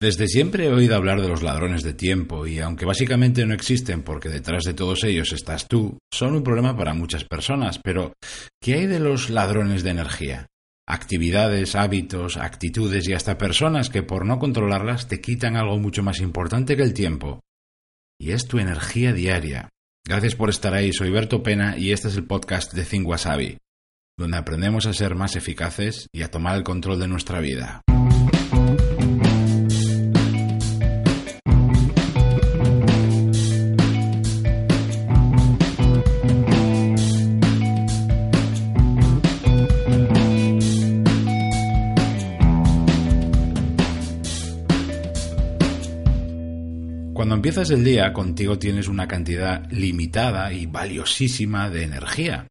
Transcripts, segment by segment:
Desde siempre he oído hablar de los ladrones de tiempo y aunque básicamente no existen porque detrás de todos ellos estás tú, son un problema para muchas personas. Pero, ¿qué hay de los ladrones de energía? Actividades, hábitos, actitudes y hasta personas que por no controlarlas te quitan algo mucho más importante que el tiempo. Y es tu energía diaria. Gracias por estar ahí, soy Berto Pena y este es el podcast de Think Wasabi, donde aprendemos a ser más eficaces y a tomar el control de nuestra vida. Cuando empiezas el día, contigo tienes una cantidad limitada y valiosísima de energía.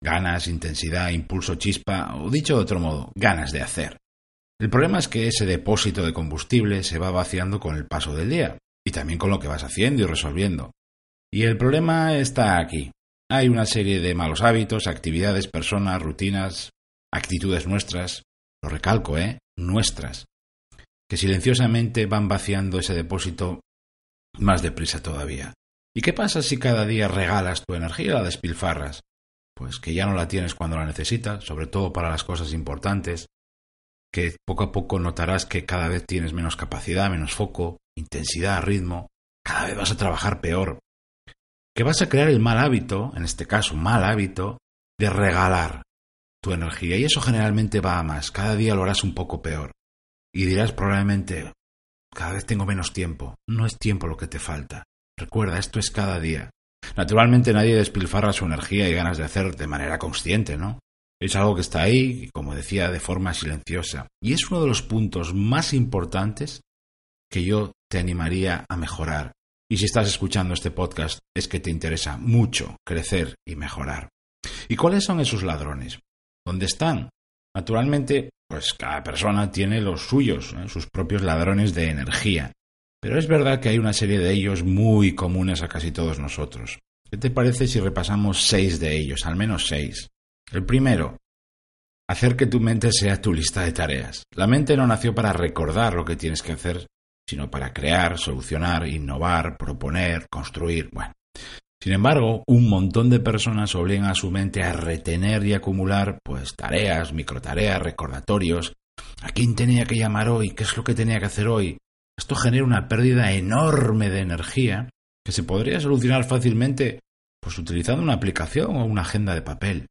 Ganas, intensidad, impulso, chispa, o dicho de otro modo, ganas de hacer. El problema es que ese depósito de combustible se va vaciando con el paso del día, y también con lo que vas haciendo y resolviendo. Y el problema está aquí. Hay una serie de malos hábitos, actividades, personas, rutinas, actitudes nuestras, lo recalco, ¿eh? Nuestras, que silenciosamente van vaciando ese depósito más deprisa todavía. ¿Y qué pasa si cada día regalas tu energía y la despilfarras? Pues que ya no la tienes cuando la necesitas, sobre todo para las cosas importantes, que poco a poco notarás que cada vez tienes menos capacidad, menos foco, intensidad, ritmo, cada vez vas a trabajar peor. Que vas a crear el mal hábito, en este caso mal hábito, de regalar tu energía. Y eso generalmente va a más, cada día lo harás un poco peor. Y dirás probablemente, cada vez tengo menos tiempo. No es tiempo lo que te falta. Recuerda, esto es cada día. Naturalmente nadie despilfarra su energía y ganas de hacer de manera consciente, ¿no? Es algo que está ahí, como decía, de forma silenciosa. Y es uno de los puntos más importantes que yo te animaría a mejorar. Y si estás escuchando este podcast es que te interesa mucho crecer y mejorar. ¿Y cuáles son esos ladrones? ¿Dónde están? Naturalmente, pues cada persona tiene los suyos, ¿eh? sus propios ladrones de energía. Pero es verdad que hay una serie de ellos muy comunes a casi todos nosotros. ¿Qué te parece si repasamos seis de ellos, al menos seis? El primero, hacer que tu mente sea tu lista de tareas. La mente no nació para recordar lo que tienes que hacer, sino para crear, solucionar, innovar, proponer, construir. Bueno, sin embargo, un montón de personas obligan a su mente a retener y acumular pues tareas, microtareas, recordatorios. ¿A quién tenía que llamar hoy? ¿Qué es lo que tenía que hacer hoy? Esto genera una pérdida enorme de energía que se podría solucionar fácilmente pues utilizando una aplicación o una agenda de papel.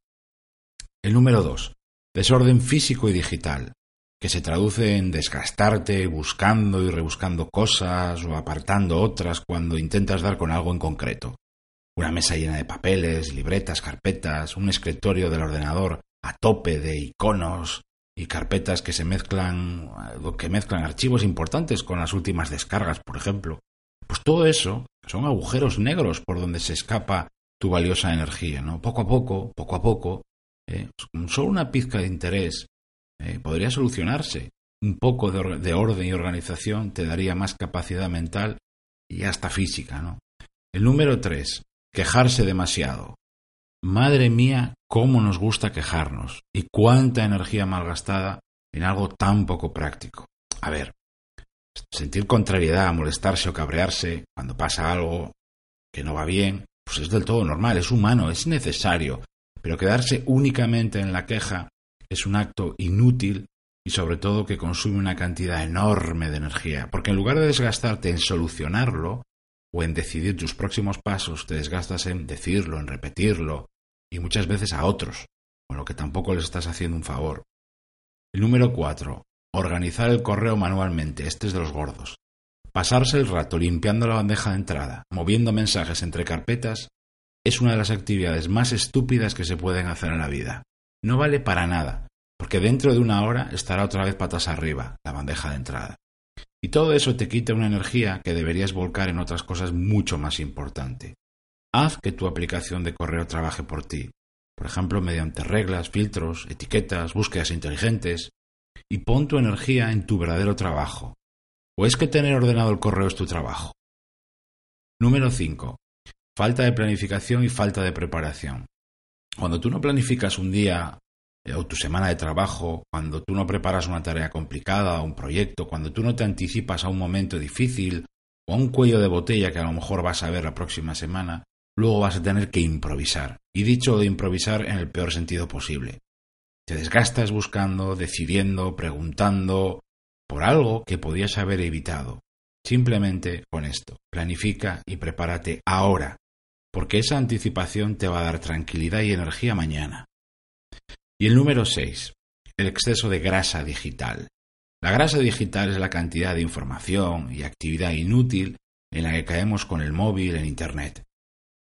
El número dos, desorden físico y digital, que se traduce en desgastarte buscando y rebuscando cosas o apartando otras cuando intentas dar con algo en concreto una mesa llena de papeles, libretas, carpetas, un escritorio del ordenador a tope de iconos y carpetas que se mezclan, que mezclan archivos importantes con las últimas descargas, por ejemplo. Pues todo eso son agujeros negros por donde se escapa tu valiosa energía, ¿no? Poco a poco, poco a poco, eh, con solo una pizca de interés eh, podría solucionarse. Un poco de, de orden y organización te daría más capacidad mental y hasta física, ¿no? El número tres, Quejarse demasiado. Madre mía, cómo nos gusta quejarnos y cuánta energía malgastada en algo tan poco práctico. A ver, sentir contrariedad, molestarse o cabrearse cuando pasa algo que no va bien, pues es del todo normal, es humano, es necesario, pero quedarse únicamente en la queja es un acto inútil y sobre todo que consume una cantidad enorme de energía, porque en lugar de desgastarte en solucionarlo, o en decidir tus próximos pasos te desgastas en decirlo, en repetirlo, y muchas veces a otros, con lo que tampoco les estás haciendo un favor. El número cuatro, organizar el correo manualmente, este es de los gordos. Pasarse el rato limpiando la bandeja de entrada, moviendo mensajes entre carpetas, es una de las actividades más estúpidas que se pueden hacer en la vida. No vale para nada, porque dentro de una hora estará otra vez patas arriba, la bandeja de entrada. Y todo eso te quita una energía que deberías volcar en otras cosas mucho más importantes. Haz que tu aplicación de correo trabaje por ti, por ejemplo, mediante reglas, filtros, etiquetas, búsquedas inteligentes, y pon tu energía en tu verdadero trabajo. ¿O es que tener ordenado el correo es tu trabajo? Número 5. Falta de planificación y falta de preparación. Cuando tú no planificas un día o tu semana de trabajo, cuando tú no preparas una tarea complicada, un proyecto, cuando tú no te anticipas a un momento difícil o a un cuello de botella que a lo mejor vas a ver la próxima semana, luego vas a tener que improvisar. Y dicho de improvisar en el peor sentido posible. Te desgastas buscando, decidiendo, preguntando por algo que podías haber evitado. Simplemente con esto, planifica y prepárate ahora, porque esa anticipación te va a dar tranquilidad y energía mañana. Y el número 6, el exceso de grasa digital. La grasa digital es la cantidad de información y actividad inútil en la que caemos con el móvil en Internet.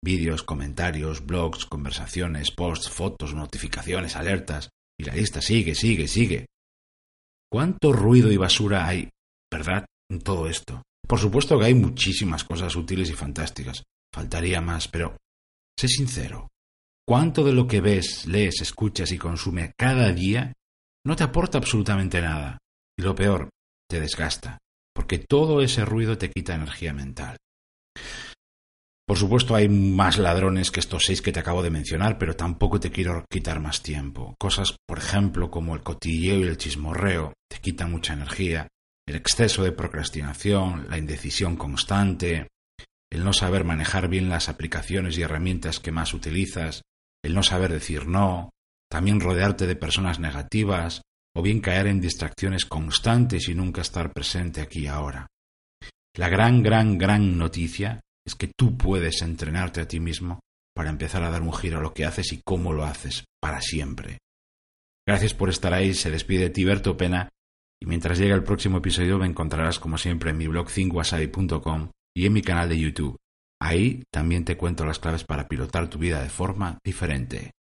Vídeos, comentarios, blogs, conversaciones, posts, fotos, notificaciones, alertas, y la lista sigue, sigue, sigue. ¿Cuánto ruido y basura hay, verdad, en todo esto? Por supuesto que hay muchísimas cosas útiles y fantásticas. Faltaría más, pero sé sincero. ¿Cuánto de lo que ves, lees, escuchas y consume cada día no te aporta absolutamente nada? Y lo peor, te desgasta, porque todo ese ruido te quita energía mental. Por supuesto hay más ladrones que estos seis que te acabo de mencionar, pero tampoco te quiero quitar más tiempo. Cosas, por ejemplo, como el cotilleo y el chismorreo, te quitan mucha energía, el exceso de procrastinación, la indecisión constante, el no saber manejar bien las aplicaciones y herramientas que más utilizas, el no saber decir no, también rodearte de personas negativas, o bien caer en distracciones constantes y nunca estar presente aquí y ahora. La gran, gran, gran noticia es que tú puedes entrenarte a ti mismo para empezar a dar un giro a lo que haces y cómo lo haces, para siempre. Gracias por estar ahí, se despide Tiberto Pena, y mientras llegue el próximo episodio me encontrarás como siempre en mi blog thinkwasabi.com y en mi canal de YouTube. Ahí también te cuento las claves para pilotar tu vida de forma diferente.